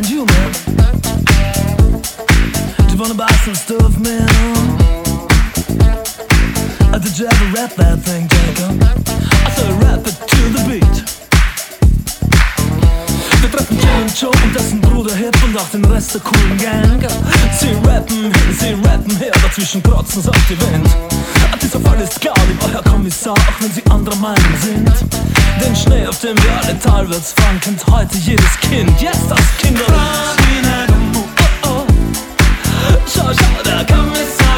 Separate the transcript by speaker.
Speaker 1: behind you, man. Do you wanna buy some stuff, man? Uh, did you ever rap that thing, Jacob? I said rap it to the beat. Wir treffen Jim und Joe und dessen Bruder Hip und auch den Rest der coolen Gang. Sie rappen hin, sie rappen her, dazwischen krotzen sie auf die Wind. ist auf alles klar, lieb euer Kommissar, auch wenn sie anderer Meinung sind. Den Schnee, auf dem wir alle talwärts fahren, kennt heute jedes Kind, jetzt yes, das Kinderland. Oh, oh. Schau, schau, der Kommissar.